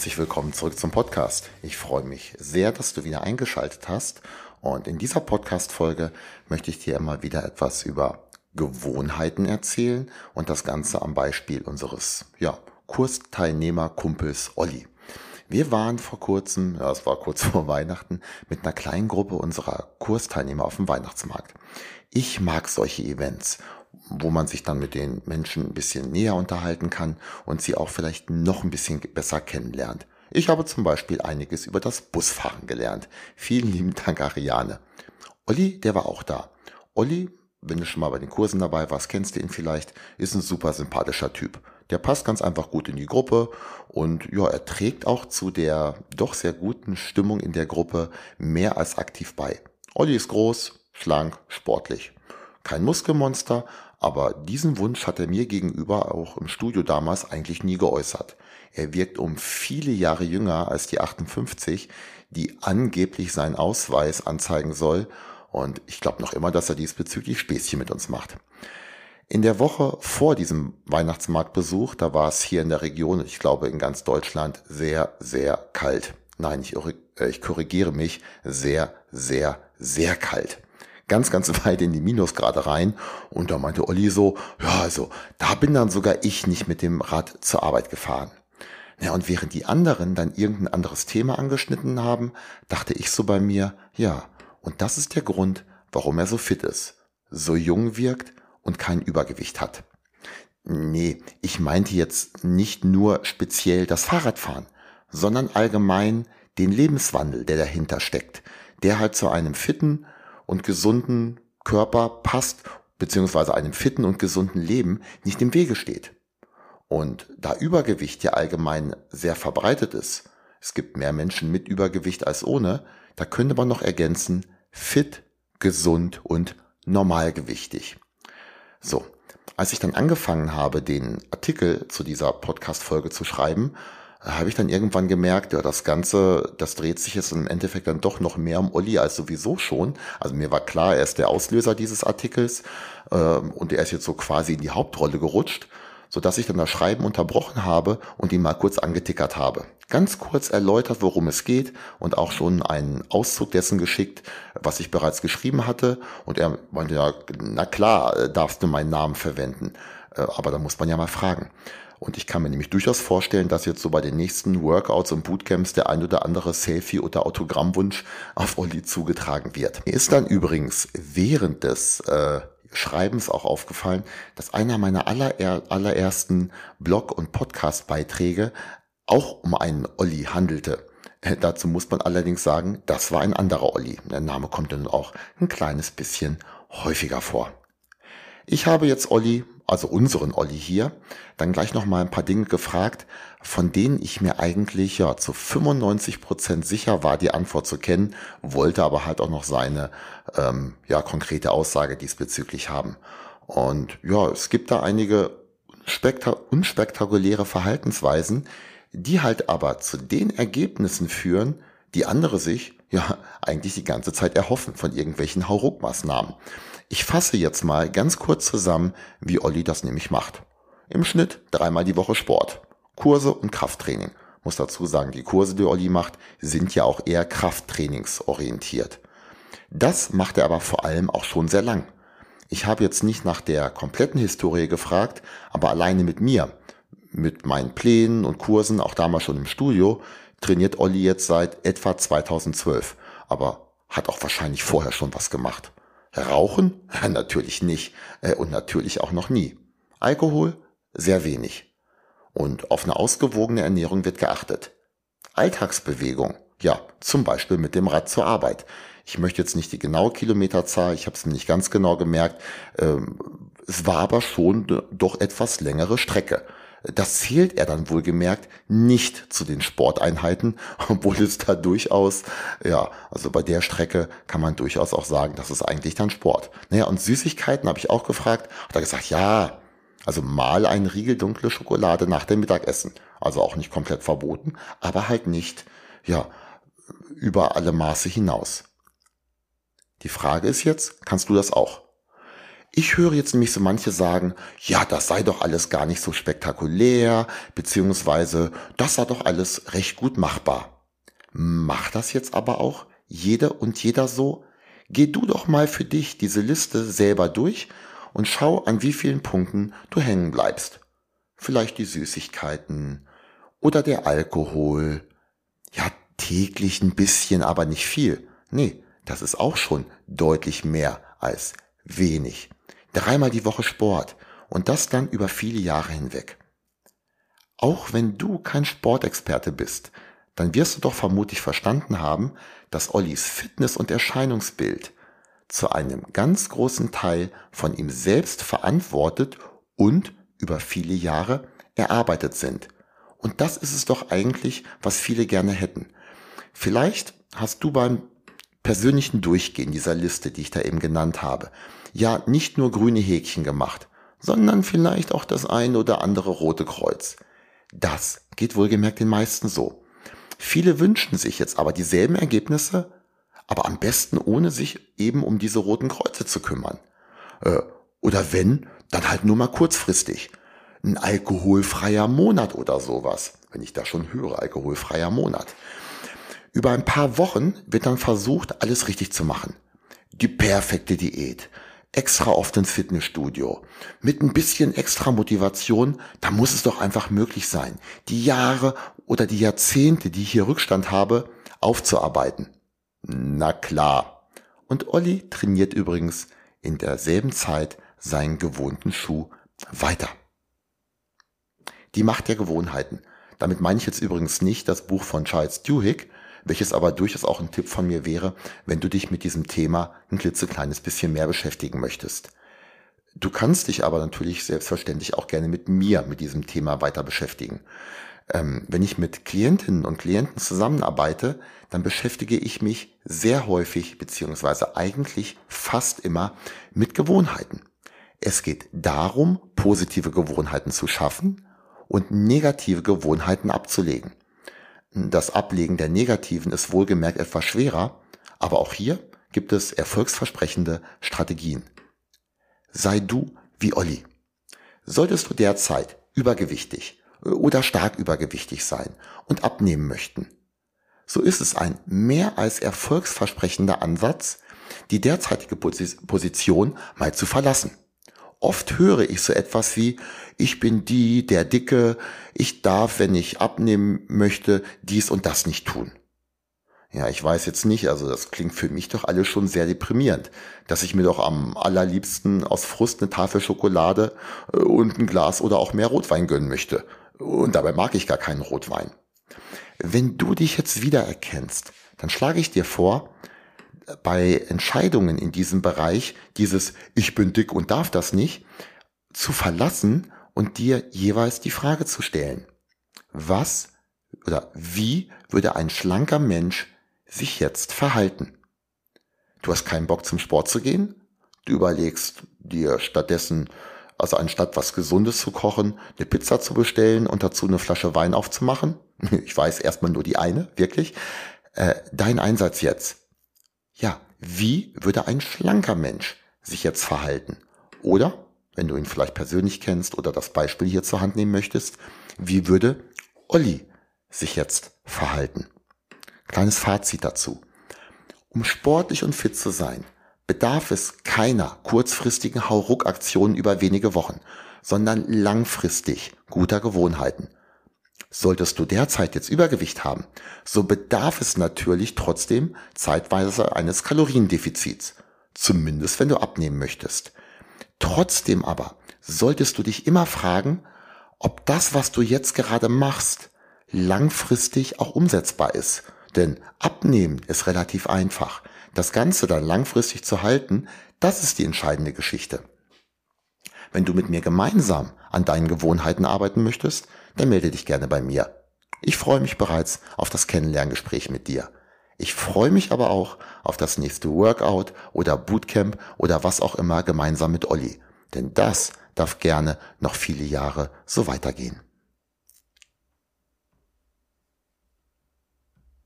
Herzlich willkommen zurück zum Podcast. Ich freue mich sehr, dass du wieder eingeschaltet hast. Und in dieser Podcast-Folge möchte ich dir immer wieder etwas über Gewohnheiten erzählen und das Ganze am Beispiel unseres ja, Kursteilnehmer-Kumpels Olli. Wir waren vor kurzem, ja, es war kurz vor Weihnachten, mit einer kleinen Gruppe unserer Kursteilnehmer auf dem Weihnachtsmarkt. Ich mag solche Events wo man sich dann mit den Menschen ein bisschen näher unterhalten kann und sie auch vielleicht noch ein bisschen besser kennenlernt. Ich habe zum Beispiel einiges über das Busfahren gelernt. Vielen lieben Dank, Ariane. Olli, der war auch da. Olli, wenn du schon mal bei den Kursen dabei warst, kennst du ihn vielleicht, ist ein super sympathischer Typ. Der passt ganz einfach gut in die Gruppe und ja, er trägt auch zu der doch sehr guten Stimmung in der Gruppe mehr als aktiv bei. Olli ist groß, schlank, sportlich. Kein Muskelmonster, aber diesen Wunsch hat er mir gegenüber auch im Studio damals eigentlich nie geäußert. Er wirkt um viele Jahre jünger als die 58, die angeblich seinen Ausweis anzeigen soll. Und ich glaube noch immer, dass er diesbezüglich Späßchen mit uns macht. In der Woche vor diesem Weihnachtsmarktbesuch, da war es hier in der Region, ich glaube in ganz Deutschland, sehr, sehr kalt. Nein, ich, äh, ich korrigiere mich, sehr, sehr, sehr kalt ganz, ganz weit in die Minusgrade rein. Und da meinte Olli so, ja, also, da bin dann sogar ich nicht mit dem Rad zur Arbeit gefahren. Ja, und während die anderen dann irgendein anderes Thema angeschnitten haben, dachte ich so bei mir, ja, und das ist der Grund, warum er so fit ist, so jung wirkt und kein Übergewicht hat. Nee, ich meinte jetzt nicht nur speziell das Fahrradfahren, sondern allgemein den Lebenswandel, der dahinter steckt, der halt zu einem fitten, und gesunden Körper passt, beziehungsweise einem fitten und gesunden Leben nicht im Wege steht. Und da Übergewicht ja allgemein sehr verbreitet ist, es gibt mehr Menschen mit Übergewicht als ohne, da könnte man noch ergänzen, fit, gesund und normalgewichtig. So, als ich dann angefangen habe, den Artikel zu dieser Podcast-Folge zu schreiben, habe ich dann irgendwann gemerkt, ja, das Ganze, das dreht sich jetzt im Endeffekt dann doch noch mehr um Olli als sowieso schon. Also mir war klar, er ist der Auslöser dieses Artikels ähm, und er ist jetzt so quasi in die Hauptrolle gerutscht, so dass ich dann das Schreiben unterbrochen habe und ihn mal kurz angetickert habe. Ganz kurz erläutert, worum es geht und auch schon einen Auszug dessen geschickt, was ich bereits geschrieben hatte. Und er meinte ja, na klar, äh, darfst du meinen Namen verwenden. Äh, aber da muss man ja mal fragen. Und ich kann mir nämlich durchaus vorstellen, dass jetzt so bei den nächsten Workouts und Bootcamps der ein oder andere Selfie oder Autogrammwunsch auf Olli zugetragen wird. Mir ist dann übrigens während des äh, Schreibens auch aufgefallen, dass einer meiner aller, allerersten Blog- und Podcast-Beiträge auch um einen Olli handelte. Äh, dazu muss man allerdings sagen, das war ein anderer Olli. Der Name kommt dann auch ein kleines bisschen häufiger vor. Ich habe jetzt Olli also unseren Olli hier, dann gleich noch mal ein paar Dinge gefragt, von denen ich mir eigentlich ja zu 95 Prozent sicher war, die Antwort zu kennen, wollte aber halt auch noch seine ähm, ja konkrete Aussage diesbezüglich haben. Und ja, es gibt da einige unspektakuläre Verhaltensweisen, die halt aber zu den Ergebnissen führen, die andere sich ja eigentlich die ganze Zeit erhoffen von irgendwelchen Hauruck-Maßnahmen. Ich fasse jetzt mal ganz kurz zusammen, wie Olli das nämlich macht. Im Schnitt dreimal die Woche Sport, Kurse und Krafttraining. Muss dazu sagen, die Kurse, die Olli macht, sind ja auch eher Krafttrainingsorientiert. Das macht er aber vor allem auch schon sehr lang. Ich habe jetzt nicht nach der kompletten Historie gefragt, aber alleine mit mir, mit meinen Plänen und Kursen, auch damals schon im Studio, trainiert Olli jetzt seit etwa 2012, aber hat auch wahrscheinlich vorher schon was gemacht. Rauchen? Natürlich nicht. Äh, und natürlich auch noch nie. Alkohol? Sehr wenig. Und auf eine ausgewogene Ernährung wird geachtet. Alltagsbewegung? Ja, zum Beispiel mit dem Rad zur Arbeit. Ich möchte jetzt nicht die genaue Kilometerzahl, ich habe es mir nicht ganz genau gemerkt. Ähm, es war aber schon doch etwas längere Strecke. Das zählt er dann wohlgemerkt nicht zu den Sporteinheiten, obwohl es da durchaus, ja, also bei der Strecke kann man durchaus auch sagen, das ist eigentlich dann Sport. Naja, und Süßigkeiten habe ich auch gefragt, hat er gesagt, ja, also mal ein Riegel dunkle Schokolade nach dem Mittagessen. Also auch nicht komplett verboten, aber halt nicht, ja, über alle Maße hinaus. Die Frage ist jetzt, kannst du das auch? Ich höre jetzt nämlich so manche sagen, ja, das sei doch alles gar nicht so spektakulär, beziehungsweise das sei doch alles recht gut machbar. Macht das jetzt aber auch jede und jeder so? Geh du doch mal für dich diese Liste selber durch und schau, an wie vielen Punkten du hängen bleibst. Vielleicht die Süßigkeiten oder der Alkohol. Ja, täglich ein bisschen, aber nicht viel. Nee, das ist auch schon deutlich mehr als wenig. Dreimal die Woche Sport und das dann über viele Jahre hinweg. Auch wenn du kein Sportexperte bist, dann wirst du doch vermutlich verstanden haben, dass Ollis Fitness- und Erscheinungsbild zu einem ganz großen Teil von ihm selbst verantwortet und über viele Jahre erarbeitet sind. Und das ist es doch eigentlich, was viele gerne hätten. Vielleicht hast du beim persönlichen Durchgehen dieser Liste, die ich da eben genannt habe, ja nicht nur grüne Häkchen gemacht, sondern vielleicht auch das ein oder andere rote Kreuz. Das geht wohlgemerkt den meisten so. Viele wünschen sich jetzt aber dieselben Ergebnisse, aber am besten ohne sich eben um diese roten Kreuze zu kümmern. Äh, oder wenn, dann halt nur mal kurzfristig. Ein alkoholfreier Monat oder sowas. Wenn ich da schon höre, alkoholfreier Monat. Über ein paar Wochen wird dann versucht, alles richtig zu machen. Die perfekte Diät. Extra oft ins Fitnessstudio. Mit ein bisschen extra Motivation, da muss es doch einfach möglich sein, die Jahre oder die Jahrzehnte, die ich hier Rückstand habe, aufzuarbeiten. Na klar. Und Olli trainiert übrigens in derselben Zeit seinen gewohnten Schuh weiter. Die Macht der Gewohnheiten. Damit meine ich jetzt übrigens nicht das Buch von Charles Duhigg, welches aber durchaus auch ein Tipp von mir wäre, wenn du dich mit diesem Thema ein klitzekleines bisschen mehr beschäftigen möchtest. Du kannst dich aber natürlich selbstverständlich auch gerne mit mir mit diesem Thema weiter beschäftigen. Ähm, wenn ich mit Klientinnen und Klienten zusammenarbeite, dann beschäftige ich mich sehr häufig beziehungsweise eigentlich fast immer mit Gewohnheiten. Es geht darum, positive Gewohnheiten zu schaffen und negative Gewohnheiten abzulegen. Das Ablegen der negativen ist wohlgemerkt etwas schwerer, aber auch hier gibt es erfolgsversprechende Strategien. Sei du wie Olli. Solltest du derzeit übergewichtig oder stark übergewichtig sein und abnehmen möchten, so ist es ein mehr als erfolgsversprechender Ansatz, die derzeitige Position mal zu verlassen. Oft höre ich so etwas wie, ich bin die, der Dicke, ich darf, wenn ich abnehmen möchte, dies und das nicht tun. Ja, ich weiß jetzt nicht, also das klingt für mich doch alles schon sehr deprimierend, dass ich mir doch am allerliebsten aus Frust eine Tafel Schokolade äh, und ein Glas oder auch mehr Rotwein gönnen möchte. Und dabei mag ich gar keinen Rotwein. Wenn du dich jetzt wiedererkennst, dann schlage ich dir vor, bei Entscheidungen in diesem Bereich dieses Ich bin dick und darf das nicht zu verlassen und dir jeweils die Frage zu stellen. Was oder wie würde ein schlanker Mensch sich jetzt verhalten? Du hast keinen Bock zum Sport zu gehen? Du überlegst dir stattdessen, also anstatt was Gesundes zu kochen, eine Pizza zu bestellen und dazu eine Flasche Wein aufzumachen? Ich weiß erstmal nur die eine, wirklich. Äh, dein Einsatz jetzt. Ja, wie würde ein schlanker Mensch sich jetzt verhalten? Oder, wenn du ihn vielleicht persönlich kennst oder das Beispiel hier zur Hand nehmen möchtest, wie würde Olli sich jetzt verhalten? Kleines Fazit dazu. Um sportlich und fit zu sein, bedarf es keiner kurzfristigen Hauruck-Aktionen über wenige Wochen, sondern langfristig guter Gewohnheiten. Solltest du derzeit jetzt Übergewicht haben, so bedarf es natürlich trotzdem zeitweise eines Kaloriendefizits, zumindest wenn du abnehmen möchtest. Trotzdem aber solltest du dich immer fragen, ob das, was du jetzt gerade machst, langfristig auch umsetzbar ist. Denn abnehmen ist relativ einfach. Das Ganze dann langfristig zu halten, das ist die entscheidende Geschichte. Wenn du mit mir gemeinsam an deinen Gewohnheiten arbeiten möchtest, dann melde dich gerne bei mir. Ich freue mich bereits auf das Kennenlerngespräch mit dir. Ich freue mich aber auch auf das nächste Workout oder Bootcamp oder was auch immer gemeinsam mit Olli. Denn das darf gerne noch viele Jahre so weitergehen.